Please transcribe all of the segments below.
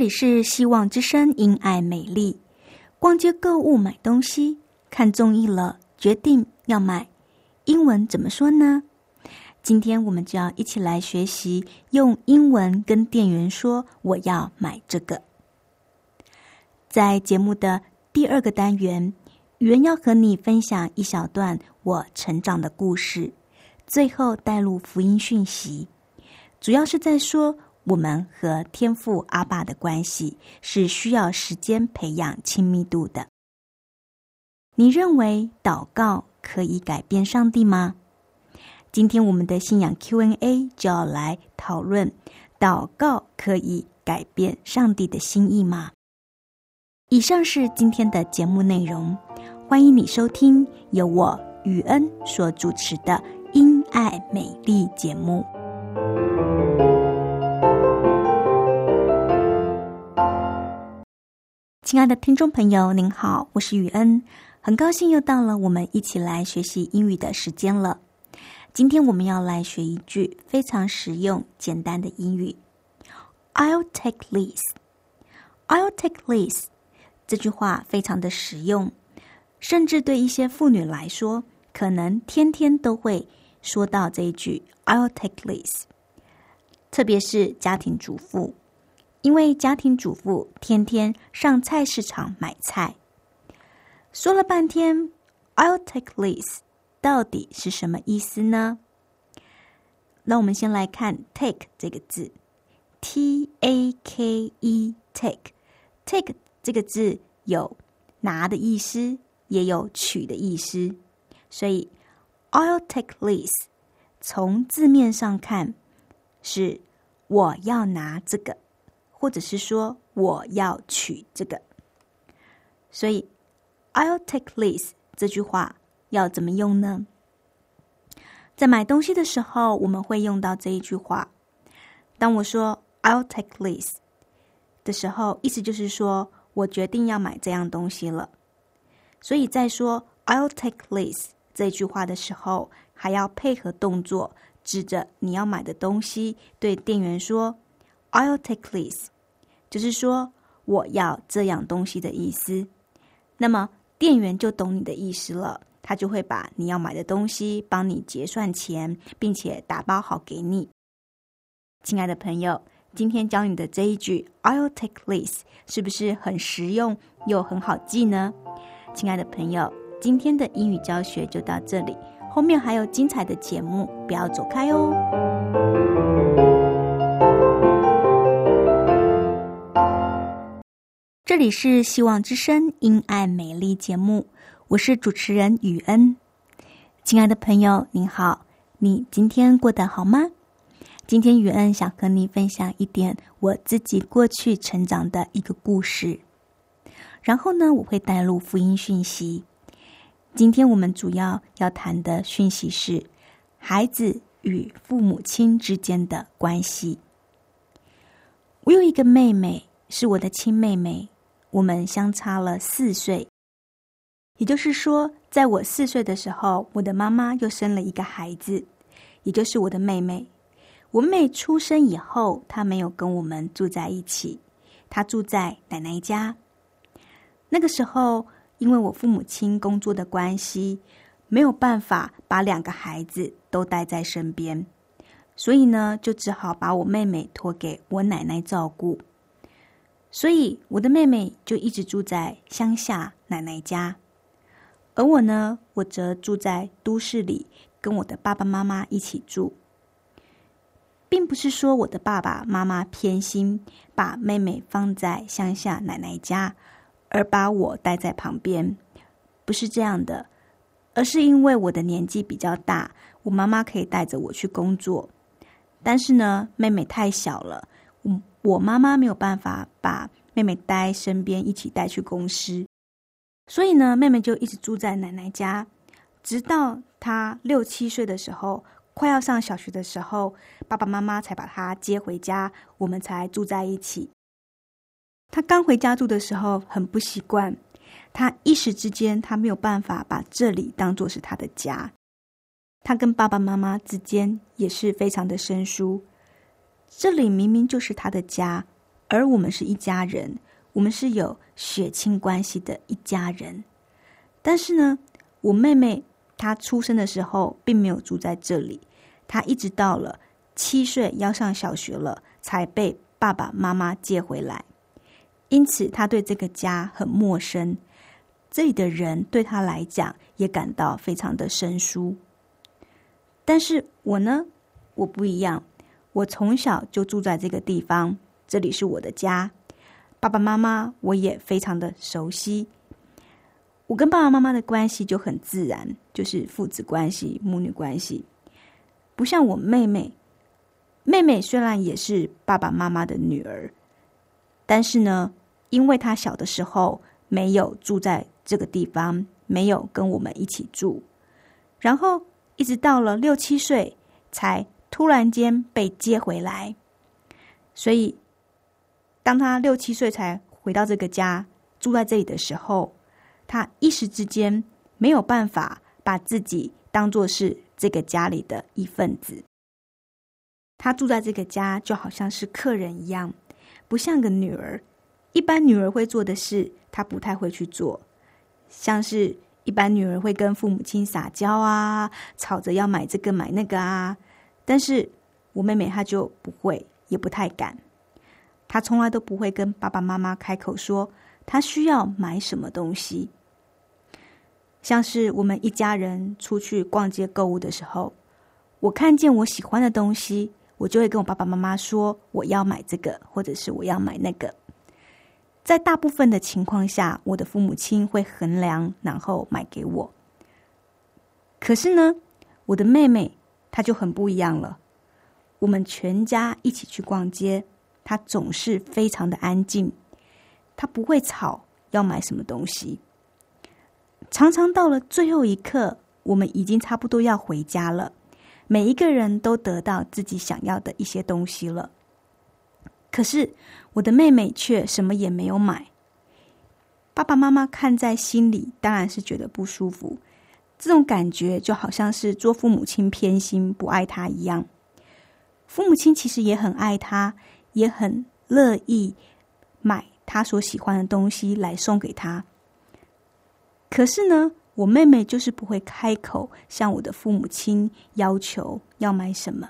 里是希望之声，因爱美丽。逛街购物买东西，看中意了，决定要买。英文怎么说呢？今天我们就要一起来学习，用英文跟店员说：“我要买这个。”在节目的第二个单元，语文要和你分享一小段我成长的故事，最后带入福音讯息，主要是在说。我们和天父阿爸的关系是需要时间培养亲密度的。你认为祷告可以改变上帝吗？今天我们的信仰 Q&A 就要来讨论：祷告可以改变上帝的心意吗？以上是今天的节目内容，欢迎你收听由我雨恩所主持的《因爱美丽》节目。亲爱的听众朋友，您好，我是雨恩，很高兴又到了我们一起来学习英语的时间了。今天我们要来学一句非常实用、简单的英语：“I'll take this。”“I'll take this” 这句话非常的实用，甚至对一些妇女来说，可能天天都会说到这一句 “I'll take this”，特别是家庭主妇。因为家庭主妇天天上菜市场买菜，说了半天，I'll take this，到底是什么意思呢？那我们先来看 take 这个字，T A K E，take，take 这个字有拿的意思，也有取的意思，所以 I'll take this，从字面上看是我要拿这个。或者是说我要取这个，所以 I'll take this 这句话要怎么用呢？在买东西的时候，我们会用到这一句话。当我说 I'll take this 的时候，意思就是说我决定要买这样东西了。所以在说 I'll take this 这句话的时候，还要配合动作，指着你要买的东西，对店员说。I'll take this，就是说我要这样东西的意思。那么店员就懂你的意思了，他就会把你要买的东西帮你结算钱，并且打包好给你。亲爱的朋友，今天教你的这一句 I'll take this，是不是很实用又很好记呢？亲爱的朋友，今天的英语教学就到这里，后面还有精彩的节目，不要走开哦。这里是希望之声因爱美丽节目，我是主持人雨恩。亲爱的朋友，您好，你今天过得好吗？今天雨恩想和你分享一点我自己过去成长的一个故事，然后呢，我会带入福音讯息。今天我们主要要谈的讯息是孩子与父母亲之间的关系。我有一个妹妹，是我的亲妹妹。我们相差了四岁，也就是说，在我四岁的时候，我的妈妈又生了一个孩子，也就是我的妹妹。我妹出生以后，她没有跟我们住在一起，她住在奶奶家。那个时候，因为我父母亲工作的关系，没有办法把两个孩子都带在身边，所以呢，就只好把我妹妹托给我奶奶照顾。所以我的妹妹就一直住在乡下奶奶家，而我呢，我则住在都市里，跟我的爸爸妈妈一起住。并不是说我的爸爸妈妈偏心，把妹妹放在乡下奶奶家，而把我带在旁边，不是这样的，而是因为我的年纪比较大，我妈妈可以带着我去工作，但是呢，妹妹太小了，我妈妈没有办法把妹妹带身边一起带去公司，所以呢，妹妹就一直住在奶奶家，直到她六七岁的时候。快要上小学的时候，爸爸妈妈才把她接回家，我们才住在一起。她刚回家住的时候很不习惯，她一时之间她没有办法把这里当做是她的家。他跟爸爸妈妈之间也是非常的生疏。这里明明就是他的家，而我们是一家人，我们是有血亲关系的一家人。但是呢，我妹妹她出生的时候并没有住在这里。他一直到了七岁要上小学了，才被爸爸妈妈接回来。因此，他对这个家很陌生，这里的人对他来讲也感到非常的生疏。但是我呢，我不一样，我从小就住在这个地方，这里是我的家。爸爸妈妈我也非常的熟悉，我跟爸爸妈妈的关系就很自然，就是父子关系、母女关系。不像我妹妹，妹妹虽然也是爸爸妈妈的女儿，但是呢，因为她小的时候没有住在这个地方，没有跟我们一起住，然后一直到了六七岁，才突然间被接回来。所以，当他六七岁才回到这个家，住在这里的时候，他一时之间没有办法把自己当做是。这个家里的一份子，他住在这个家就好像是客人一样，不像个女儿。一般女儿会做的事，她不太会去做，像是一般女儿会跟父母亲撒娇啊，吵着要买这个买那个啊。但是我妹妹她就不会，也不太敢，她从来都不会跟爸爸妈妈开口说她需要买什么东西。像是我们一家人出去逛街购物的时候，我看见我喜欢的东西，我就会跟我爸爸妈妈说我要买这个，或者是我要买那个。在大部分的情况下，我的父母亲会衡量，然后买给我。可是呢，我的妹妹他就很不一样了。我们全家一起去逛街，他总是非常的安静，他不会吵，要买什么东西。常常到了最后一刻，我们已经差不多要回家了，每一个人都得到自己想要的一些东西了。可是我的妹妹却什么也没有买。爸爸妈妈看在心里，当然是觉得不舒服。这种感觉就好像是做父母亲偏心不爱他一样。父母亲其实也很爱他，也很乐意买他所喜欢的东西来送给他。可是呢，我妹妹就是不会开口向我的父母亲要求要买什么。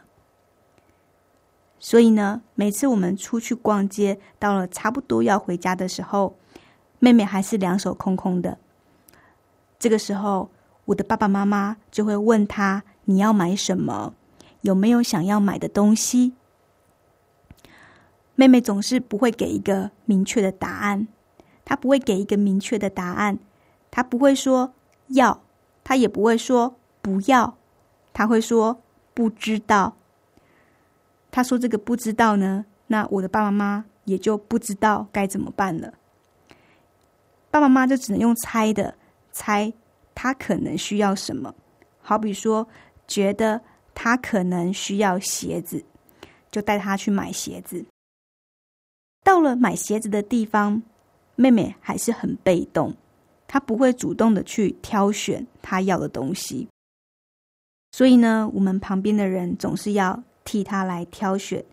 所以呢，每次我们出去逛街，到了差不多要回家的时候，妹妹还是两手空空的。这个时候，我的爸爸妈妈就会问他：“你要买什么？有没有想要买的东西？”妹妹总是不会给一个明确的答案，她不会给一个明确的答案。他不会说要，他也不会说不要，他会说不知道。他说这个不知道呢，那我的爸爸妈妈也就不知道该怎么办了。爸爸妈妈就只能用猜的，猜他可能需要什么。好比说，觉得他可能需要鞋子，就带他去买鞋子。到了买鞋子的地方，妹妹还是很被动。她不会主动的去挑选她要的东西，所以呢，我们旁边的人总是要替她来挑选。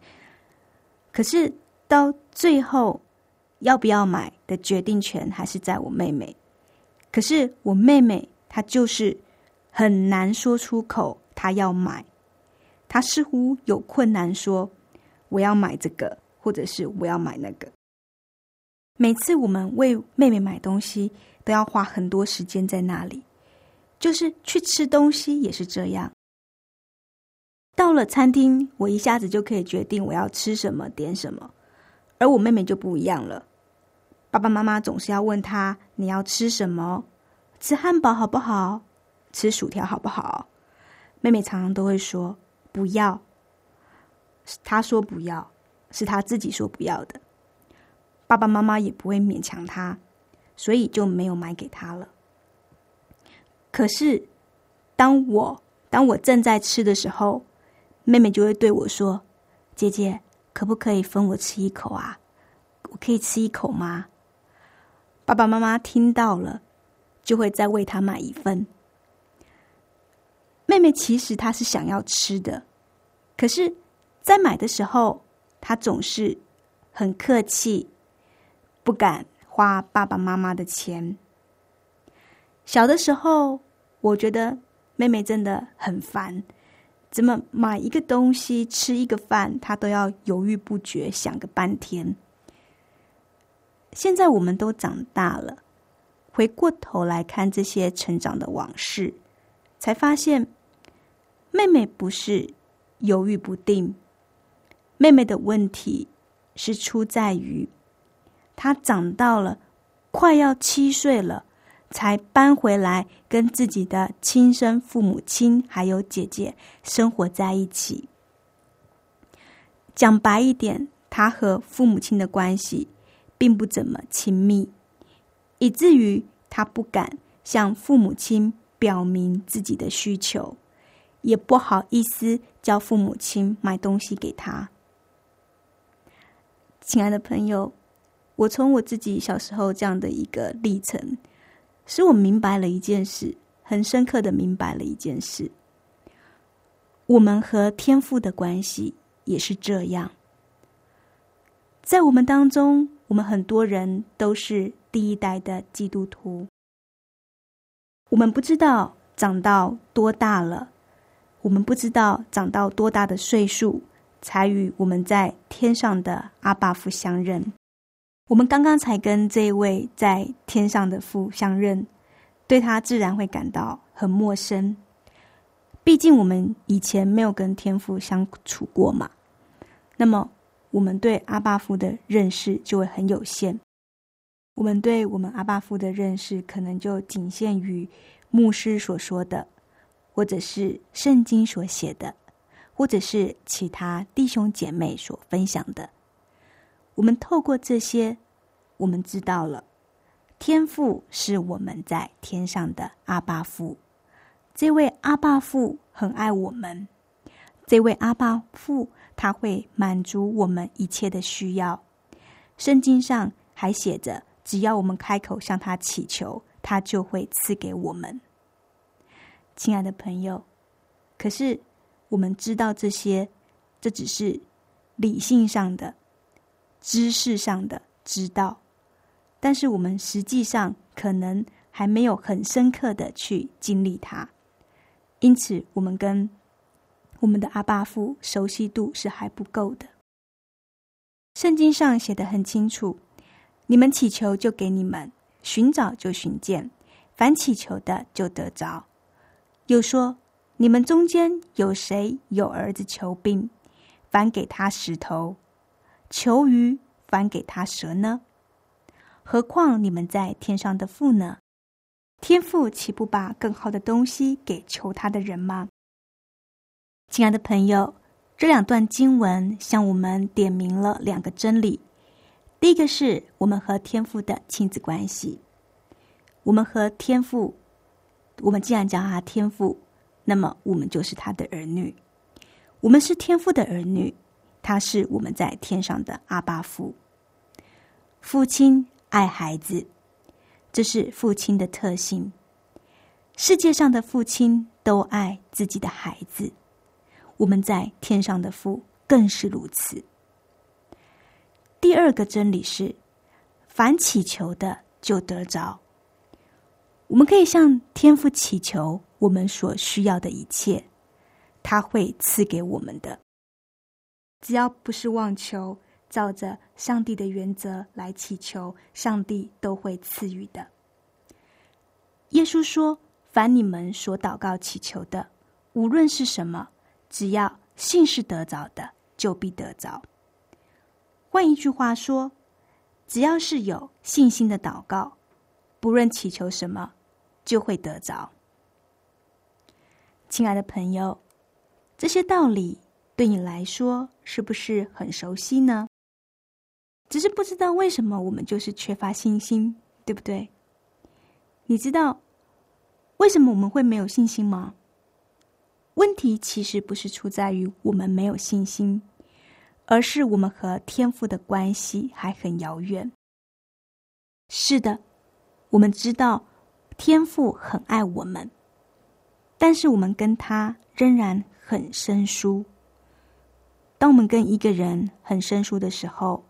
可是到最后，要不要买的决定权还是在我妹妹。可是我妹妹他就是很难说出口，他要买，他似乎有困难说我要买这个，或者是我要买那个。每次我们为妹妹买东西，都要花很多时间在那里，就是去吃东西也是这样。到了餐厅，我一下子就可以决定我要吃什么，点什么，而我妹妹就不一样了。爸爸妈妈总是要问他：“你要吃什么？吃汉堡好不好？吃薯条好不好？”妹妹常常都会说：“不要。”她说：“不要。”是她自己说不要的。爸爸妈妈也不会勉强她，所以就没有买给她了。可是，当我当我正在吃的时候，妹妹就会对我说：“姐姐，可不可以分我吃一口啊？我可以吃一口吗？”爸爸妈妈听到了，就会再为她买一份。妹妹其实她是想要吃的，可是，在买的时候，她总是很客气，不敢花爸爸妈妈的钱。小的时候，我觉得妹妹真的很烦。怎么买一个东西、吃一个饭，她都要犹豫不决，想个半天。现在我们都长大了，回过头来看这些成长的往事，才发现妹妹不是犹豫不定，妹妹的问题是出在于她长到了快要七岁了。才搬回来跟自己的亲生父母亲还有姐姐生活在一起。讲白一点，他和父母亲的关系并不怎么亲密，以至于他不敢向父母亲表明自己的需求，也不好意思叫父母亲买东西给他。亲爱的朋友，我从我自己小时候这样的一个历程。使我明白了一件事，很深刻的明白了一件事：我们和天父的关系也是这样。在我们当中，我们很多人都是第一代的基督徒。我们不知道长到多大了，我们不知道长到多大的岁数，才与我们在天上的阿爸父相认。我们刚刚才跟这位在天上的父相认，对他自然会感到很陌生。毕竟我们以前没有跟天父相处过嘛，那么我们对阿爸父的认识就会很有限。我们对我们阿爸父的认识，可能就仅限于牧师所说的，或者是圣经所写的，或者是其他弟兄姐妹所分享的。我们透过这些，我们知道了，天父是我们在天上的阿爸父。这位阿爸父很爱我们，这位阿爸父他会满足我们一切的需要。圣经上还写着，只要我们开口向他祈求，他就会赐给我们。亲爱的朋友，可是我们知道这些，这只是理性上的。知识上的知道，但是我们实际上可能还没有很深刻的去经历它，因此我们跟我们的阿爸父熟悉度是还不够的。圣经上写的很清楚：你们祈求就给你们，寻找就寻见，凡祈求的就得着。又说：你们中间有谁有儿子求病，反给他石头？求鱼，反给他蛇呢？何况你们在天上的父呢？天父岂不把更好的东西给求他的人吗？亲爱的朋友，这两段经文向我们点明了两个真理：第一个是我们和天父的亲子关系。我们和天父，我们既然叫他天父，那么我们就是他的儿女。我们是天父的儿女。他是我们在天上的阿巴父，父亲爱孩子，这是父亲的特性。世界上的父亲都爱自己的孩子，我们在天上的父更是如此。第二个真理是，凡祈求的就得着。我们可以向天父祈求，我们所需要的一切，他会赐给我们的。只要不是妄求，照着上帝的原则来祈求，上帝都会赐予的。耶稣说：“凡你们所祷告祈求的，无论是什么，只要信是得着的，就必得着。”换一句话说，只要是有信心的祷告，不论祈求什么，就会得着。亲爱的朋友，这些道理对你来说是不是很熟悉呢？只是不知道为什么我们就是缺乏信心，对不对？你知道为什么我们会没有信心吗？问题其实不是出在于我们没有信心，而是我们和天父的关系还很遥远。是的，我们知道天父很爱我们。但是我们跟他仍然很生疏。当我们跟一个人很生疏的时候，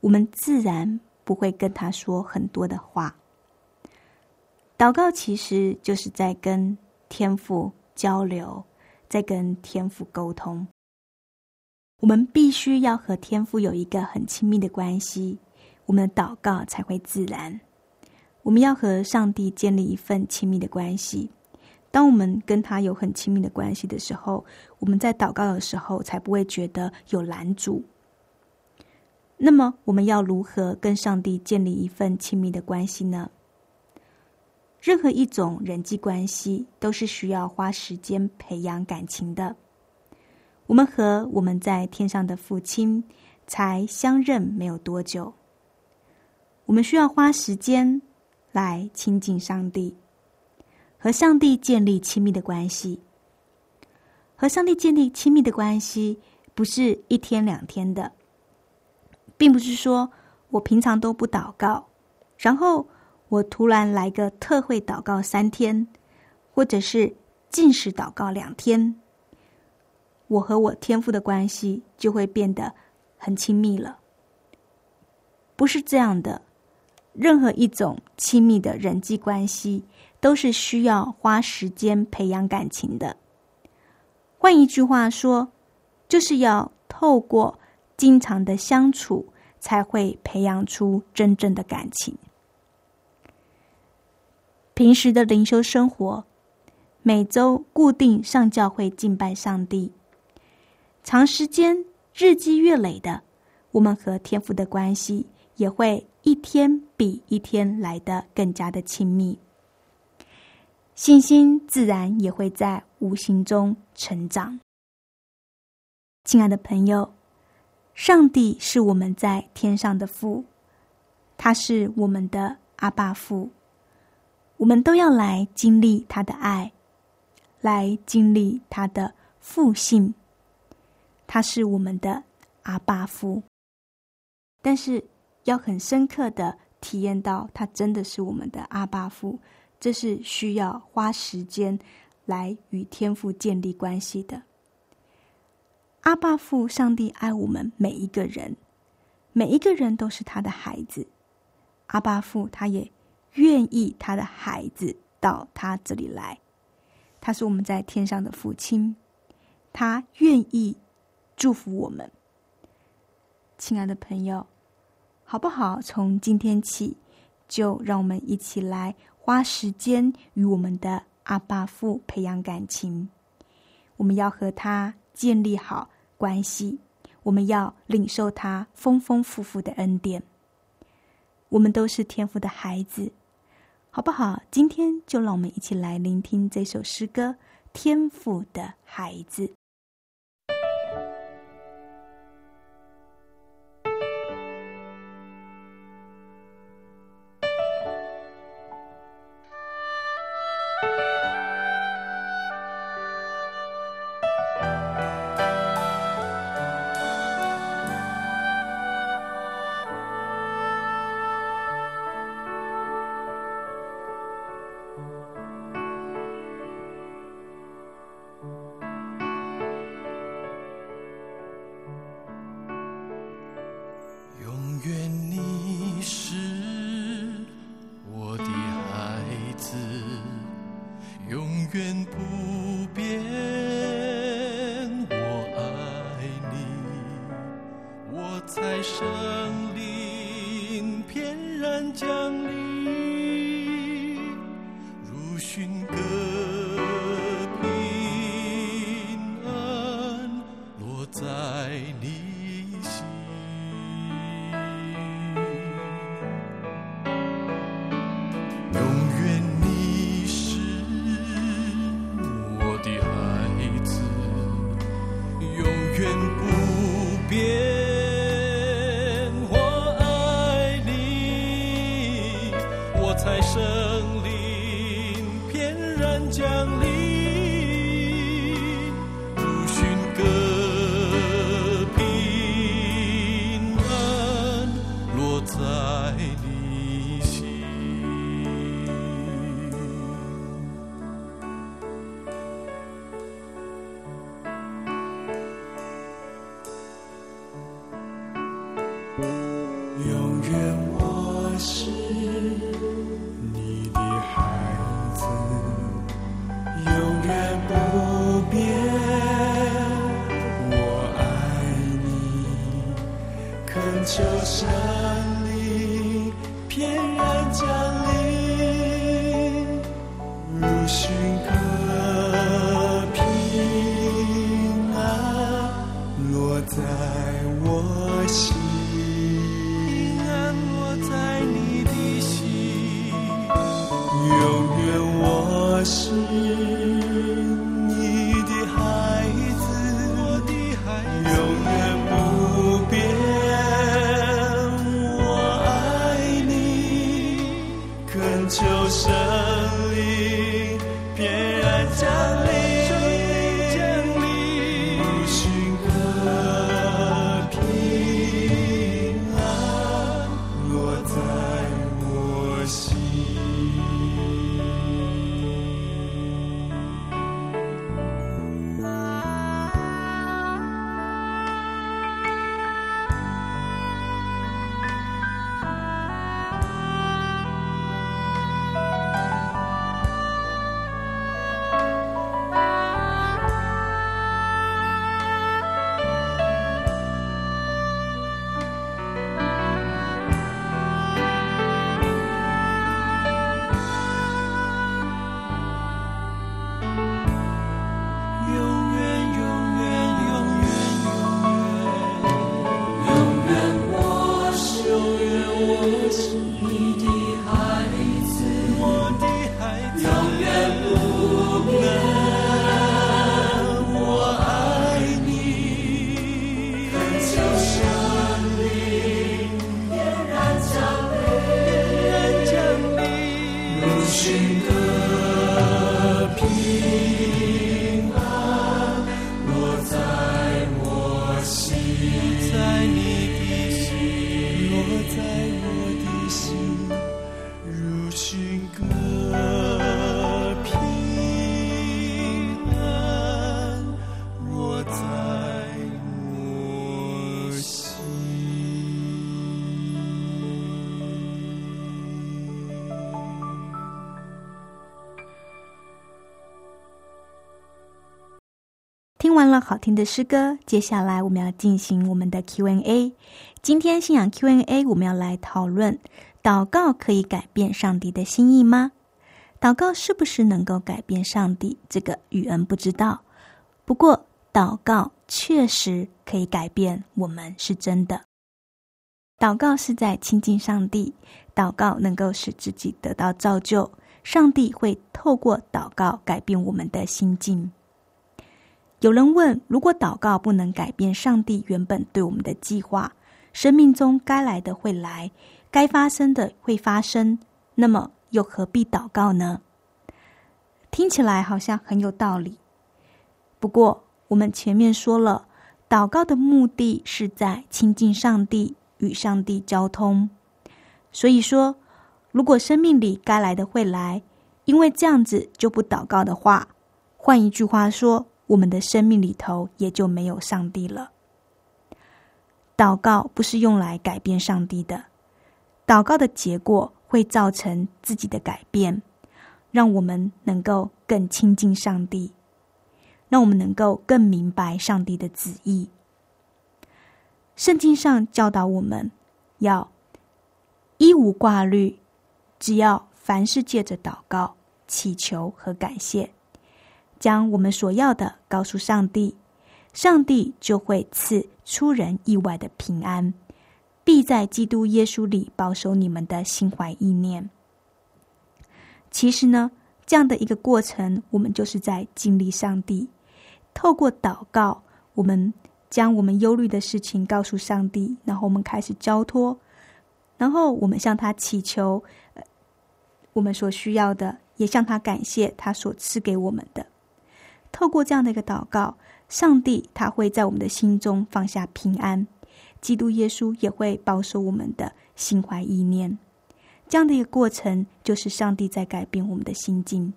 我们自然不会跟他说很多的话。祷告其实就是在跟天父交流，在跟天父沟通。我们必须要和天父有一个很亲密的关系，我们的祷告才会自然。我们要和上帝建立一份亲密的关系。当我们跟他有很亲密的关系的时候，我们在祷告的时候才不会觉得有拦阻。那么，我们要如何跟上帝建立一份亲密的关系呢？任何一种人际关系都是需要花时间培养感情的。我们和我们在天上的父亲才相认没有多久，我们需要花时间来亲近上帝。和上帝建立亲密的关系，和上帝建立亲密的关系不是一天两天的，并不是说我平常都不祷告，然后我突然来个特会祷告三天，或者是禁食祷告两天，我和我天父的关系就会变得很亲密了。不是这样的，任何一种亲密的人际关系。都是需要花时间培养感情的。换一句话说，就是要透过经常的相处，才会培养出真正的感情。平时的灵修生活，每周固定上教会敬拜上帝，长时间日积月累的，我们和天父的关系也会一天比一天来的更加的亲密。信心自然也会在无形中成长。亲爱的朋友，上帝是我们在天上的父，他是我们的阿爸父，我们都要来经历他的爱，来经历他的父性。他是我们的阿爸父，但是要很深刻的体验到，他真的是我们的阿爸父。这是需要花时间来与天父建立关系的。阿爸父，上帝爱我们每一个人，每一个人都是他的孩子。阿爸父，他也愿意他的孩子到他这里来。他是我们在天上的父亲，他愿意祝福我们。亲爱的朋友，好不好？从今天起，就让我们一起来。花时间与我们的阿爸父培养感情，我们要和他建立好关系，我们要领受他丰丰富富的恩典。我们都是天父的孩子，好不好？今天就让我们一起来聆听这首诗歌《天父的孩子》。远不听完了好听的诗歌，接下来我们要进行我们的 Q&A。今天信仰 Q&A，我们要来讨论：祷告可以改变上帝的心意吗？祷告是不是能够改变上帝？这个宇恩不知道。不过，祷告确实可以改变我们，是真的。祷告是在亲近上帝，祷告能够使自己得到造就，上帝会透过祷告改变我们的心境。有人问：如果祷告不能改变上帝原本对我们的计划，生命中该来的会来，该发生的会发生，那么又何必祷告呢？听起来好像很有道理。不过，我们前面说了，祷告的目的是在亲近上帝，与上帝交通。所以说，如果生命里该来的会来，因为这样子就不祷告的话，换一句话说，我们的生命里头也就没有上帝了。祷告不是用来改变上帝的，祷告的结果会造成自己的改变，让我们能够更亲近上帝，让我们能够更明白上帝的旨意。圣经上教导我们要一无挂虑，只要凡事借着祷告、祈求和感谢。将我们所要的告诉上帝，上帝就会赐出人意外的平安，必在基督耶稣里保守你们的心怀意念。其实呢，这样的一个过程，我们就是在经历上帝。透过祷告，我们将我们忧虑的事情告诉上帝，然后我们开始交托，然后我们向他祈求，呃，我们所需要的，也向他感谢他所赐给我们的。透过这样的一个祷告，上帝他会在我们的心中放下平安，基督耶稣也会保守我们的心怀意念。这样的一个过程，就是上帝在改变我们的心境。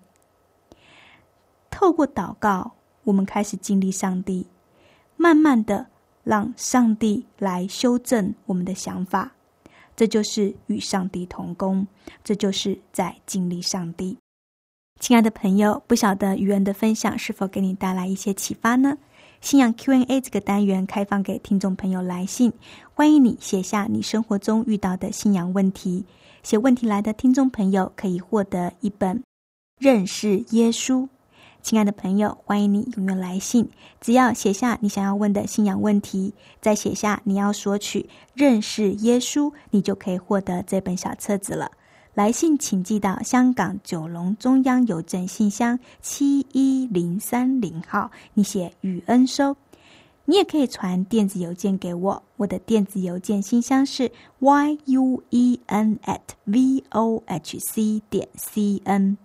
透过祷告，我们开始经历上帝，慢慢的让上帝来修正我们的想法。这就是与上帝同工，这就是在经历上帝。亲爱的朋友，不晓得愚人的分享是否给你带来一些启发呢？信仰 Q&A 这个单元开放给听众朋友来信，欢迎你写下你生活中遇到的信仰问题。写问题来的听众朋友可以获得一本《认识耶稣》。亲爱的朋友，欢迎你踊跃来信，只要写下你想要问的信仰问题，再写下你要索取《认识耶稣》，你就可以获得这本小册子了。来信请寄到香港九龙中央邮政信箱七一零三零号，你写雨恩收。你也可以传电子邮件给我，我的电子邮件信箱是 y u e n at v o h c 点 c n。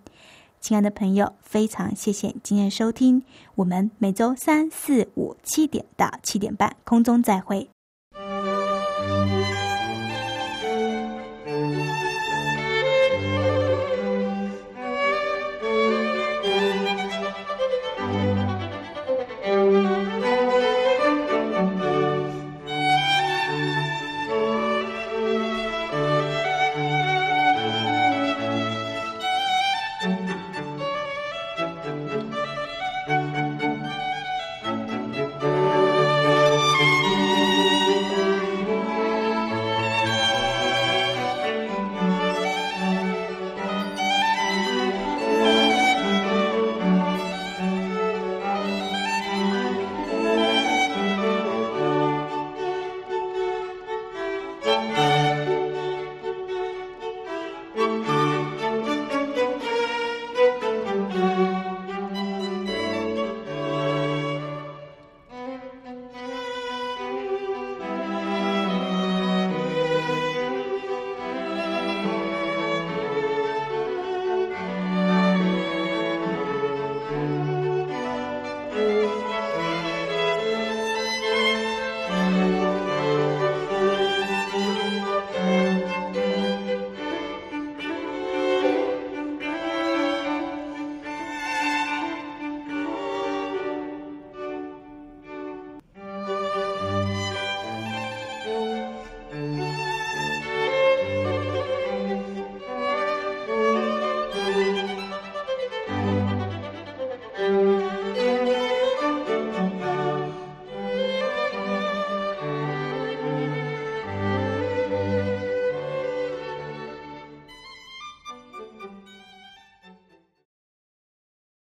亲爱的朋友，非常谢谢今天收听，我们每周三四五七点到七点半空中再会。